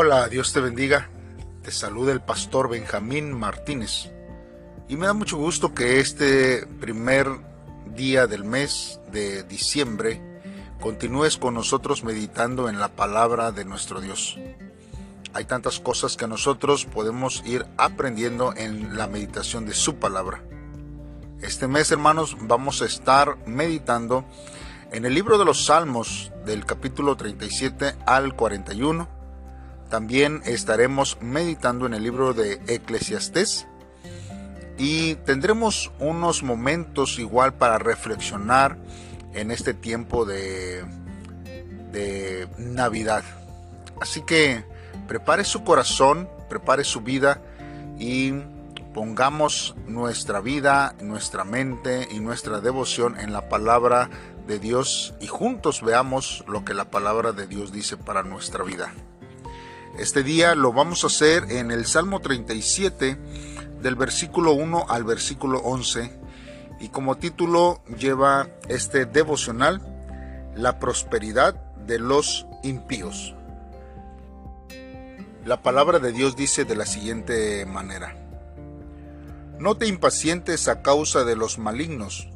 Hola, Dios te bendiga. Te saluda el pastor Benjamín Martínez. Y me da mucho gusto que este primer día del mes de diciembre continúes con nosotros meditando en la palabra de nuestro Dios. Hay tantas cosas que nosotros podemos ir aprendiendo en la meditación de su palabra. Este mes, hermanos, vamos a estar meditando en el libro de los Salmos del capítulo 37 al 41. También estaremos meditando en el libro de Eclesiastés y tendremos unos momentos igual para reflexionar en este tiempo de, de Navidad. Así que prepare su corazón, prepare su vida y pongamos nuestra vida, nuestra mente y nuestra devoción en la palabra de Dios y juntos veamos lo que la palabra de Dios dice para nuestra vida. Este día lo vamos a hacer en el Salmo 37 del versículo 1 al versículo 11 y como título lleva este devocional La prosperidad de los impíos. La palabra de Dios dice de la siguiente manera. No te impacientes a causa de los malignos,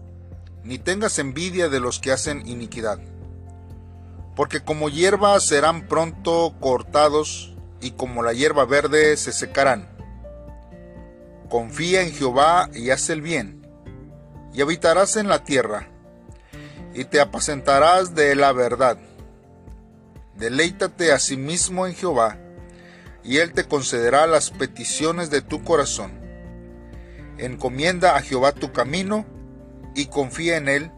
ni tengas envidia de los que hacen iniquidad, porque como hierba serán pronto cortados, y como la hierba verde se secarán. Confía en Jehová y haz el bien, y habitarás en la tierra, y te apacentarás de la verdad. Deleítate a sí mismo en Jehová, y él te concederá las peticiones de tu corazón. Encomienda a Jehová tu camino, y confía en él,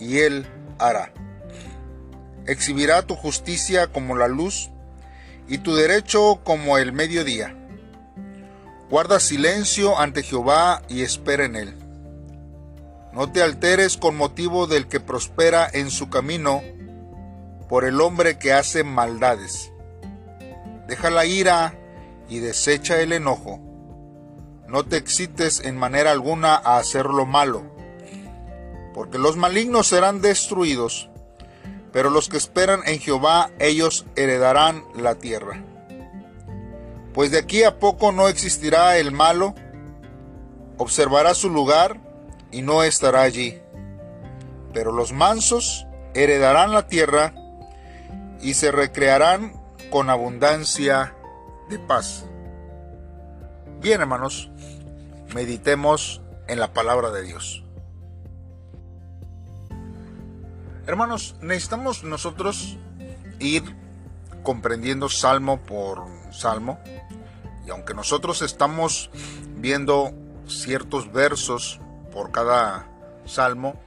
y él hará. Exhibirá tu justicia como la luz, y tu derecho como el mediodía Guarda silencio ante Jehová y espera en él. No te alteres con motivo del que prospera en su camino, por el hombre que hace maldades. Deja la ira y desecha el enojo. No te excites en manera alguna a hacer lo malo, porque los malignos serán destruidos, pero los que esperan en Jehová, ellos heredarán la tierra pues de aquí a poco no existirá el malo, observará su lugar y no estará allí. Pero los mansos heredarán la tierra y se recrearán con abundancia de paz. Bien, hermanos, meditemos en la palabra de Dios. Hermanos, necesitamos nosotros ir comprendiendo salmo por salmo. Y aunque nosotros estamos viendo ciertos versos por cada salmo,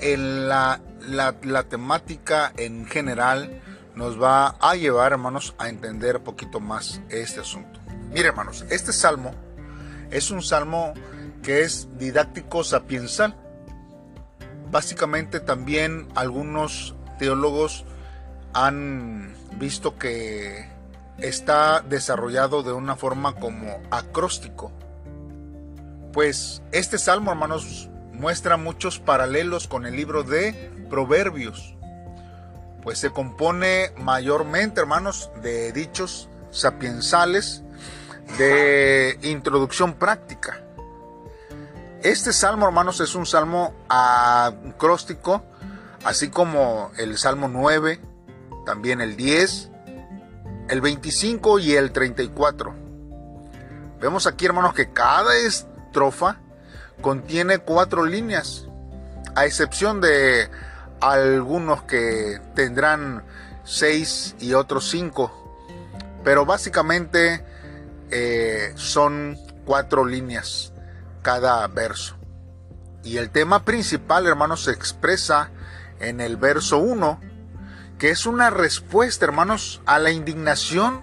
en la, la, temática en general nos va a llevar, hermanos, a entender un poquito más este asunto. Mire, hermanos, este salmo es un salmo que es didáctico sapiensal. Básicamente también algunos teólogos han visto que está desarrollado de una forma como acróstico. Pues este salmo, hermanos, muestra muchos paralelos con el libro de Proverbios. Pues se compone mayormente, hermanos, de dichos sapiensales de introducción práctica. Este salmo, hermanos, es un salmo acróstico, así como el salmo 9, también el 10, el 25 y el 34. Vemos aquí, hermanos, que cada estrofa contiene cuatro líneas, a excepción de algunos que tendrán seis y otros cinco, pero básicamente eh, son cuatro líneas cada verso. Y el tema principal, hermanos, se expresa en el verso 1 que es una respuesta, hermanos, a la indignación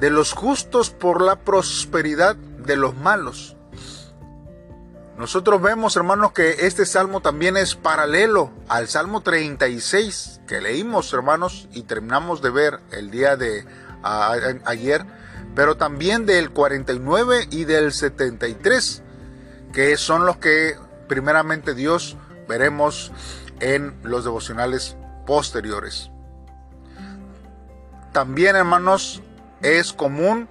de los justos por la prosperidad de los malos. Nosotros vemos, hermanos, que este salmo también es paralelo al Salmo 36 que leímos, hermanos, y terminamos de ver el día de ayer, pero también del 49 y del 73, que son los que primeramente Dios veremos en los devocionales posteriores. También, hermanos, es común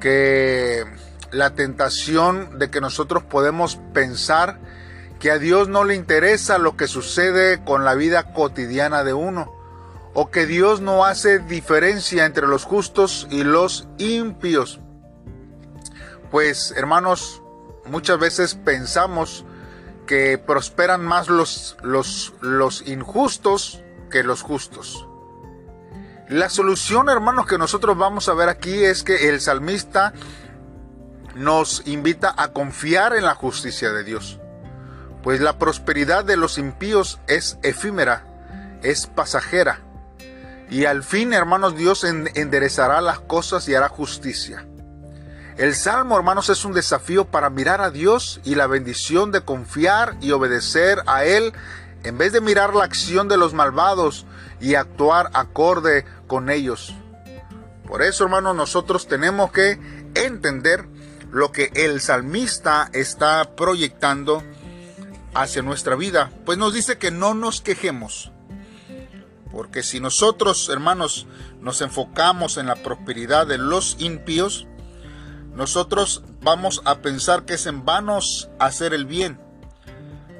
que la tentación de que nosotros podemos pensar que a Dios no le interesa lo que sucede con la vida cotidiana de uno, o que Dios no hace diferencia entre los justos y los impios. Pues hermanos, muchas veces pensamos que prosperan más los, los, los injustos que los justos. La solución, hermanos, que nosotros vamos a ver aquí es que el salmista nos invita a confiar en la justicia de Dios, pues la prosperidad de los impíos es efímera, es pasajera, y al fin, hermanos, Dios enderezará las cosas y hará justicia. El salmo, hermanos, es un desafío para mirar a Dios y la bendición de confiar y obedecer a Él en vez de mirar la acción de los malvados y actuar acorde con ellos. Por eso, hermanos, nosotros tenemos que entender lo que el salmista está proyectando hacia nuestra vida. Pues nos dice que no nos quejemos. Porque si nosotros, hermanos, nos enfocamos en la prosperidad de los impíos, nosotros vamos a pensar que es en vanos hacer el bien.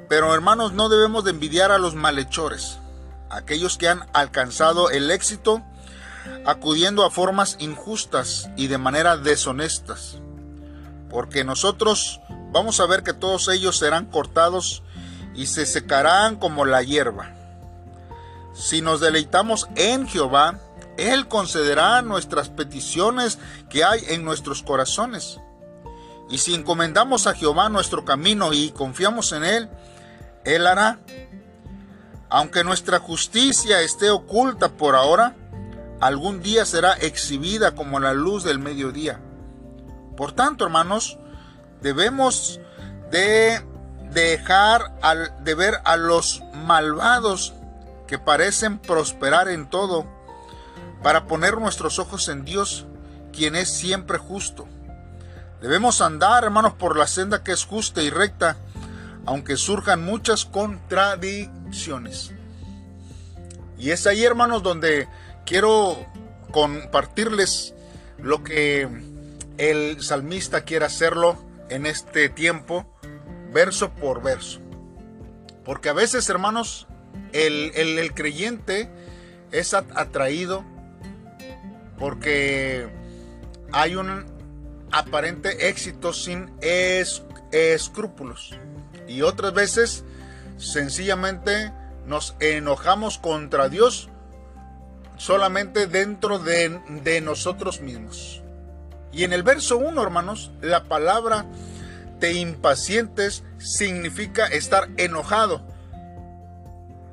Pero hermanos, no debemos de envidiar a los malhechores, aquellos que han alcanzado el éxito acudiendo a formas injustas y de manera deshonestas porque nosotros vamos a ver que todos ellos serán cortados y se secarán como la hierba. Si nos deleitamos en Jehová, Él concederá nuestras peticiones que hay en nuestros corazones. Y si encomendamos a Jehová nuestro camino y confiamos en Él, Él hará. Aunque nuestra justicia esté oculta por ahora, algún día será exhibida como la luz del mediodía. Por tanto, hermanos, debemos de dejar de ver a los malvados que parecen prosperar en todo para poner nuestros ojos en Dios, quien es siempre justo. Debemos andar, hermanos, por la senda que es justa y recta, aunque surjan muchas contradicciones. Y es ahí, hermanos, donde quiero compartirles lo que el salmista quiere hacerlo en este tiempo, verso por verso. Porque a veces, hermanos, el, creyente es atraído porque hay un aparente éxito sin escrúpulos. Y otras veces, sencillamente, nos enojamos contra Dios solamente dentro de, de nosotros mismos. Y en el verso 1, hermanos, la palabra te impacientes significa estar enojado.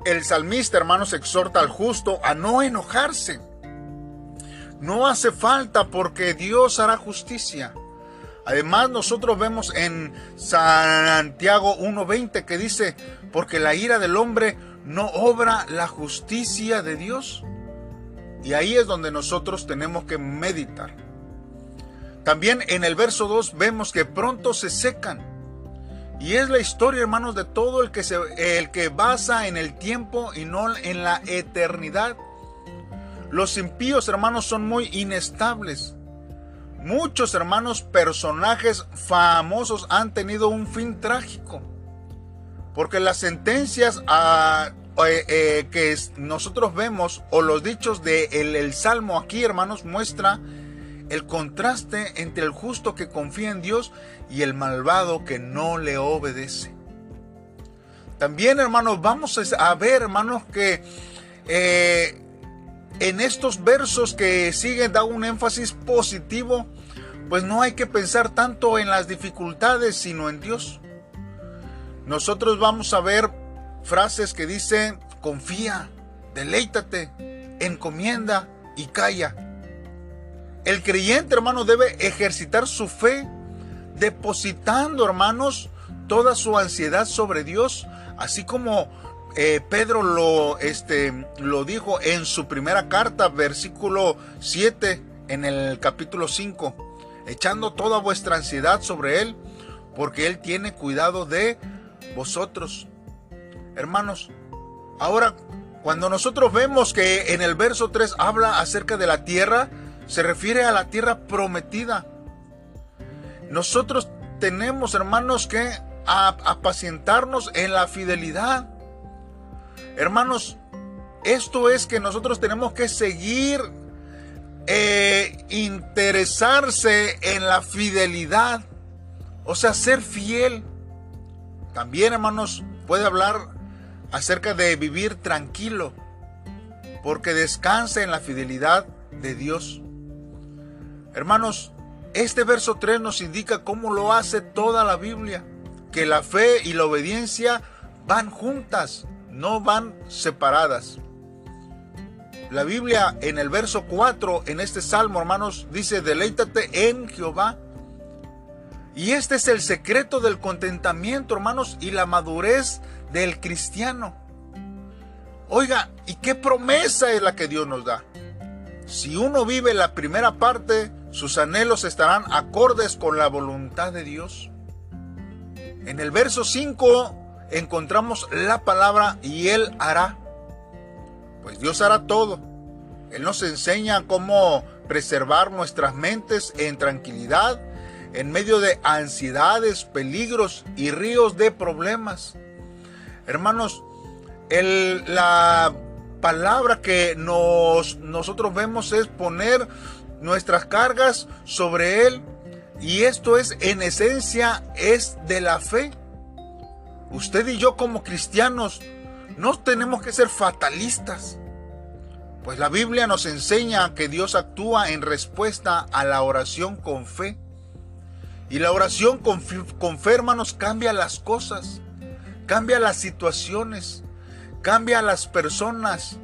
El salmista, hermanos, exhorta al justo a no enojarse. No hace falta porque Dios hará justicia. Además, nosotros vemos en Santiago 1.20 que dice, porque la ira del hombre no obra la justicia de Dios. Y ahí es donde nosotros tenemos que meditar. También en el verso 2 vemos que pronto se secan. Y es la historia, hermanos, de todo el que, se, el que basa en el tiempo y no en la eternidad. Los impíos, hermanos, son muy inestables. Muchos, hermanos, personajes famosos han tenido un fin trágico. Porque las sentencias a, eh, eh, que nosotros vemos o los dichos del de el Salmo aquí, hermanos, muestra el contraste entre el justo que confía en Dios y el malvado que no le obedece. También, hermanos, vamos a ver, hermanos, que eh, en estos versos que siguen da un énfasis positivo, pues no hay que pensar tanto en las dificultades, sino en Dios. Nosotros vamos a ver frases que dicen, confía, deleítate, encomienda y calla. El creyente, hermano, debe ejercitar su fe, depositando, hermanos, toda su ansiedad sobre Dios, así como eh, Pedro lo, este, lo dijo en su primera carta, versículo 7, en el capítulo 5, echando toda vuestra ansiedad sobre Él, porque Él tiene cuidado de vosotros. Hermanos, ahora, cuando nosotros vemos que en el verso 3 habla acerca de la tierra, se refiere a la tierra prometida. Nosotros tenemos, hermanos, que apacientarnos en la fidelidad. Hermanos, esto es que nosotros tenemos que seguir eh, interesarse en la fidelidad, o sea, ser fiel. También, hermanos, puede hablar acerca de vivir tranquilo, porque descansa en la fidelidad de Dios. Hermanos, este verso 3 nos indica cómo lo hace toda la Biblia, que la fe y la obediencia van juntas, no van separadas. La Biblia en el verso 4, en este salmo, hermanos, dice, deleítate en Jehová. Y este es el secreto del contentamiento, hermanos, y la madurez del cristiano. Oiga, ¿y qué promesa es la que Dios nos da? Si uno vive la primera parte, sus anhelos estarán acordes con la voluntad de Dios. En el verso 5 encontramos la palabra y Él hará. Pues Dios hará todo. Él nos enseña cómo preservar nuestras mentes en tranquilidad en medio de ansiedades, peligros y ríos de problemas. Hermanos, la palabra que nos, nosotros vemos es poner nuestras cargas sobre Él. Y esto es, en esencia, es de la fe. Usted y yo como cristianos no tenemos que ser fatalistas. Pues la Biblia nos enseña que Dios actúa en respuesta a la oración con fe. Y la oración con, con fe, hermanos, cambia las cosas, cambia las situaciones, cambia a las personas,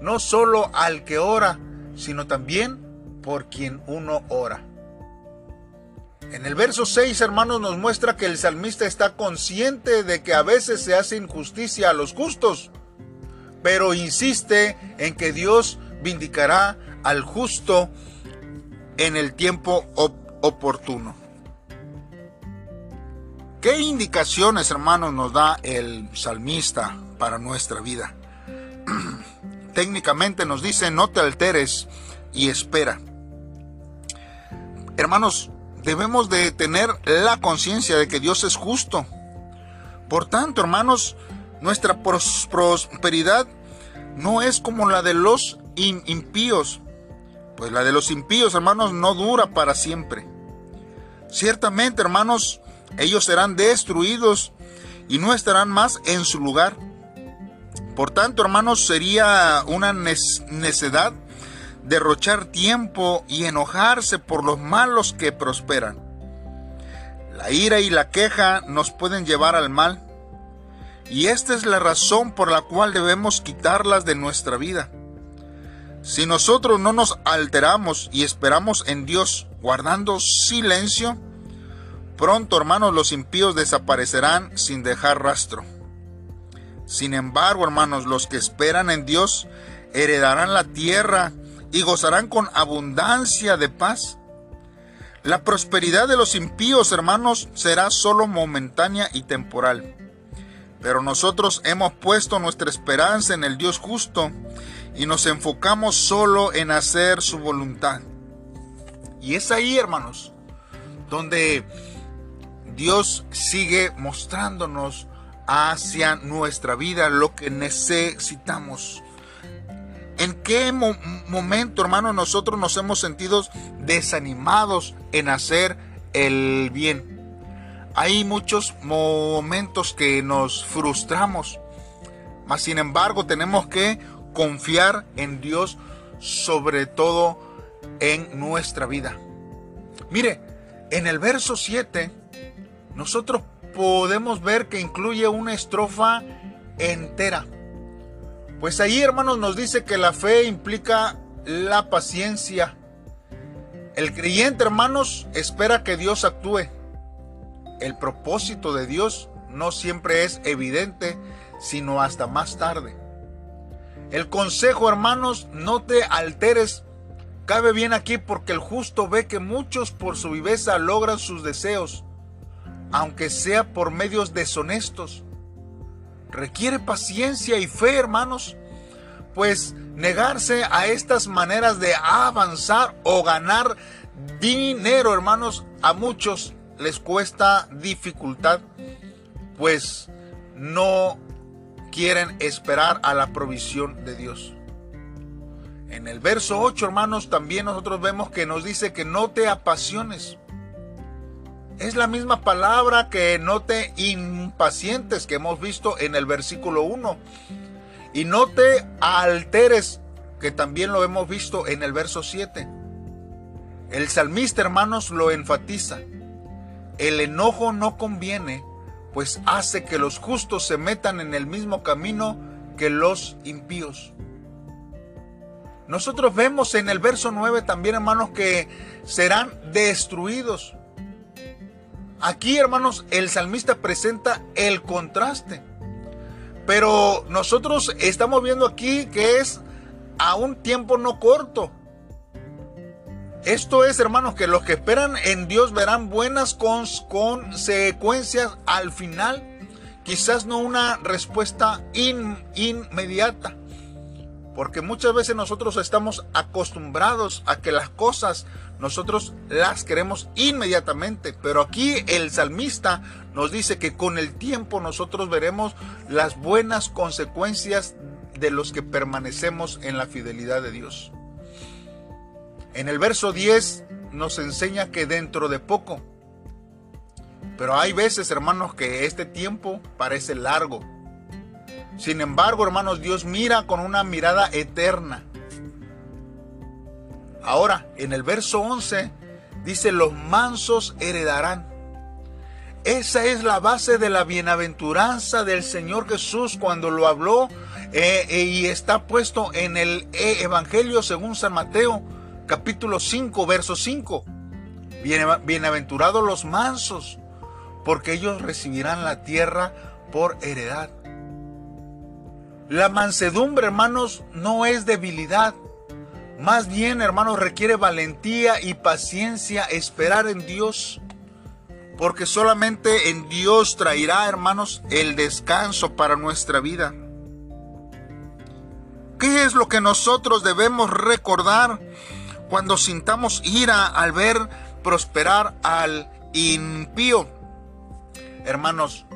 no solo al que ora, sino también por quien uno ora. En el verso 6, hermanos, nos muestra que el salmista está consciente de que a veces se hace injusticia a los justos, pero insiste en que Dios vindicará al justo en el tiempo oportuno. ¿Qué indicaciones, hermanos, nos da el salmista para nuestra vida? Técnicamente nos dice, no te alteres y espera. Hermanos, debemos de tener la conciencia de que Dios es justo. Por tanto, hermanos, nuestra prosperidad no es como la de los impíos, pues la de los impíos, hermanos, no dura para siempre. Ciertamente, hermanos, ellos serán destruidos y no estarán más en su lugar. Por tanto, hermanos, sería una necedad derrochar tiempo y enojarse por los malos que prosperan. La ira y la queja nos pueden llevar al mal, y esta es la razón por la cual debemos quitarlas de nuestra vida. Si nosotros no nos alteramos y esperamos en Dios guardando silencio, pronto hermanos los impíos desaparecerán sin dejar rastro. Sin embargo, hermanos, los que esperan en Dios heredarán la tierra y gozarán con abundancia de paz. La prosperidad de los impíos, hermanos, será solo momentánea y temporal. Pero nosotros hemos puesto nuestra esperanza en el Dios justo y nos enfocamos solo en hacer su voluntad. Y es ahí, hermanos, donde Dios sigue mostrándonos hacia nuestra vida lo que necesitamos. ¿En qué momento, hermano, nosotros nos hemos sentido desanimados en hacer el bien? Hay muchos momentos que nos frustramos, mas sin embargo tenemos que confiar en Dios sobre todo en nuestra vida. Mire, en el verso 7, nosotros podemos ver que incluye una estrofa entera. Pues ahí, hermanos, nos dice que la fe implica la paciencia. El creyente, hermanos, espera que Dios actúe. El propósito de Dios no siempre es evidente, sino hasta más tarde. El consejo, hermanos, no te alteres. Cabe bien aquí porque el justo ve que muchos por su viveza logran sus deseos, aunque sea por medios deshonestos. Requiere paciencia y fe, hermanos, pues negarse a estas maneras de avanzar o ganar dinero, hermanos, a muchos les cuesta dificultad, pues no quieren esperar a la provisión de Dios. En el verso 8, hermanos, también nosotros vemos que nos dice que no te apasiones. Es la misma palabra que no te impacientes que hemos visto en el versículo 1. Y no te alteres, que también lo hemos visto en el verso 7. El salmista, hermanos, lo enfatiza. El enojo no conviene, pues hace que los justos se metan en el mismo camino que los impíos. Nosotros vemos en el verso 9 también, hermanos, que serán destruidos. Aquí, hermanos, el salmista presenta el contraste. Pero nosotros estamos viendo aquí que es a un tiempo no corto. Esto es, hermanos, que los que esperan en Dios verán buenas consecuencias al final. Quizás no una respuesta inmediata. Porque muchas veces nosotros estamos acostumbrados a que las cosas nosotros las queremos inmediatamente. Pero aquí el salmista nos dice que con el tiempo nosotros veremos las buenas consecuencias de los que permanecemos en la fidelidad de Dios. En el verso 10 nos enseña que dentro de poco, pero hay veces, hermanos, que este tiempo parece largo sin embargo, hermanos, Dios mira con una mirada eterna. Ahora, en el verso 11 dice, los mansos heredarán. Esa es la base de la bienaventuranza del Señor Jesús cuando lo habló eh, eh, y está puesto en el eh, Evangelio según San Mateo, capítulo 5, verso 5. Bienaventurados los mansos, porque ellos recibirán la tierra por heredad. La mansedumbre, hermanos, no es debilidad. Más bien, hermanos, requiere valentía y paciencia esperar en Dios. Porque solamente en Dios traerá, hermanos, el descanso para nuestra vida. ¿Qué es lo que nosotros debemos recordar cuando sintamos ira al ver prosperar al impío? Hermanos,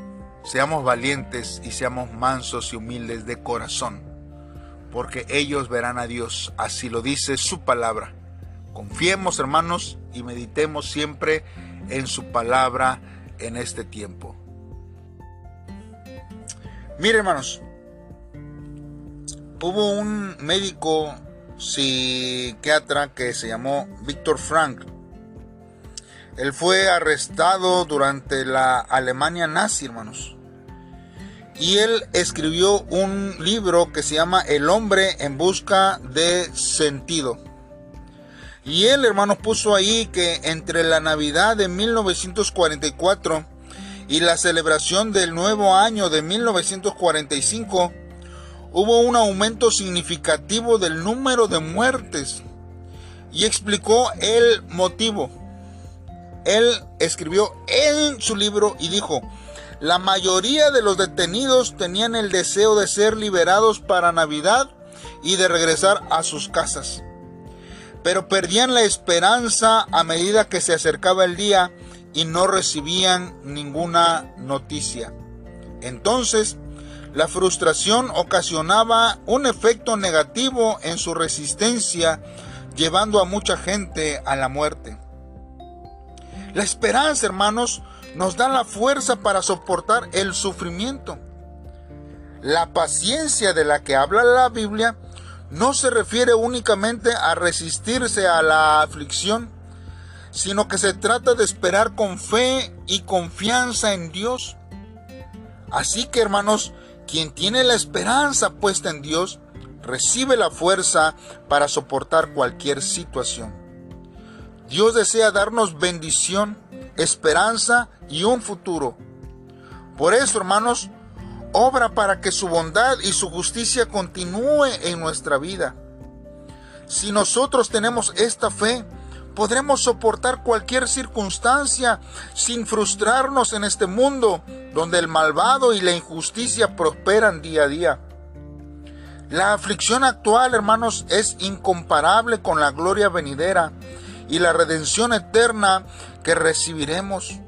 Seamos valientes y seamos mansos y humildes de corazón, porque ellos verán a Dios, así lo dice su palabra. Confiemos, hermanos, y meditemos siempre en su palabra en este tiempo. Mire, hermanos, hubo un médico psiquiatra que se llamó Víctor Frank. Él fue arrestado durante la Alemania nazi, hermanos. Y él escribió un libro que se llama El hombre en busca de sentido. Y él, hermanos, puso ahí que entre la Navidad de 1944 y la celebración del nuevo año de 1945, hubo un aumento significativo del número de muertes. Y explicó el motivo él escribió en su libro y dijo, la mayoría de los detenidos tenían el deseo de ser liberados para Navidad y de regresar a sus casas, pero perdían la esperanza a medida que se acercaba el día y no recibían ninguna noticia. Entonces, la frustración ocasionaba un efecto negativo en su resistencia, llevando a mucha gente a la muerte. La esperanza, hermanos, nos da la fuerza para soportar el sufrimiento. La paciencia de la que habla la Biblia no se refiere únicamente a resistirse a la aflicción, sino que se trata de esperar con fe y confianza en Dios. Así que, hermanos, quien tiene la esperanza puesta en Dios, recibe la fuerza para soportar cualquier situación. Dios desea darnos bendición, esperanza y un futuro. Por eso, hermanos, obra para que su bondad y su justicia continúe en nuestra vida. Si nosotros tenemos esta fe, podremos soportar cualquier circunstancia sin frustrarnos en este mundo donde el malvado y la injusticia prosperan día a día. La aflicción actual, hermanos, es incomparable con la gloria venidera y la redención eterna que recibiremos.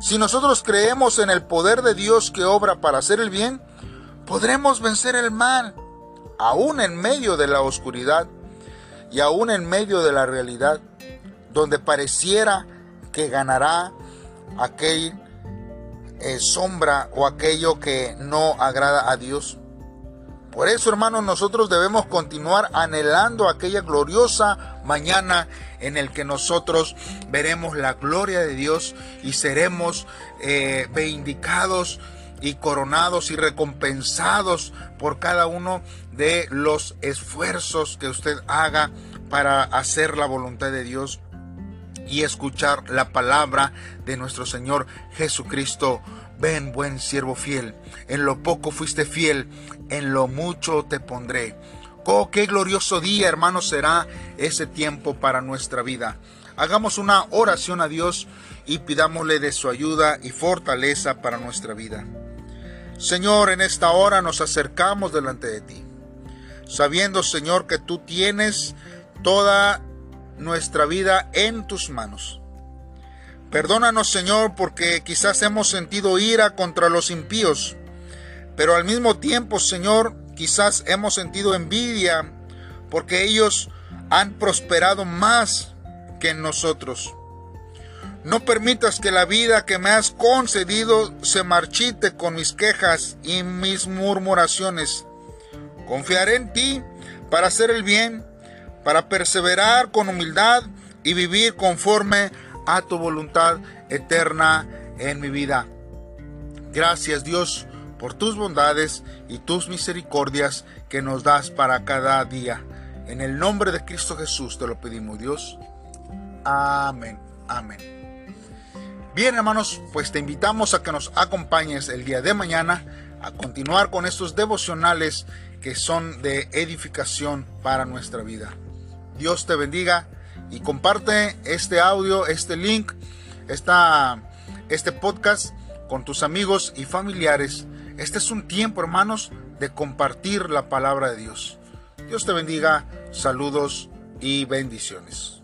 Si nosotros creemos en el poder de Dios que obra para hacer el bien, podremos vencer el mal, aún en medio de la oscuridad y aún en medio de la realidad, donde pareciera que ganará aquel eh, sombra o aquello que no agrada a Dios. Por eso, hermanos, nosotros debemos continuar anhelando aquella gloriosa mañana en el que nosotros veremos la gloria de Dios y seremos eh, y coronados y recompensados por cada uno de los esfuerzos que usted haga para hacer la voluntad de Dios y escuchar la palabra de nuestro Señor Jesucristo Ven, buen siervo fiel, en lo poco fuiste fiel, en lo mucho te pondré. Oh, qué glorioso día, hermanos, será ese tiempo para nuestra vida. Hagamos una oración a Dios y pidámosle de su ayuda y fortaleza para nuestra vida. Señor, en esta hora nos acercamos delante de ti, sabiendo, Señor, que tú tienes toda nuestra vida en tus manos. Perdónanos, Señor, porque quizás hemos sentido ira contra los impíos, pero al mismo tiempo, Señor, quizás hemos sentido envidia porque ellos han prosperado más que nosotros. No permitas que la vida que me has concedido se marchite con mis quejas y mis murmuraciones. Confiaré en ti para hacer el bien, para perseverar con humildad y vivir conforme a tu voluntad eterna en mi vida. Gracias Dios por tus bondades y tus misericordias que nos das para cada día. En el nombre de Cristo Jesús te lo pedimos Dios. Amén. Amén. Bien hermanos, pues te invitamos a que nos acompañes el día de mañana a continuar con estos devocionales que son de edificación para nuestra vida. Dios te bendiga y comparte este audio, este link, esta, este podcast con tus amigos y familiares. Este es un tiempo, hermanos, de compartir la palabra de Dios. Dios te bendiga, saludos y bendiciones.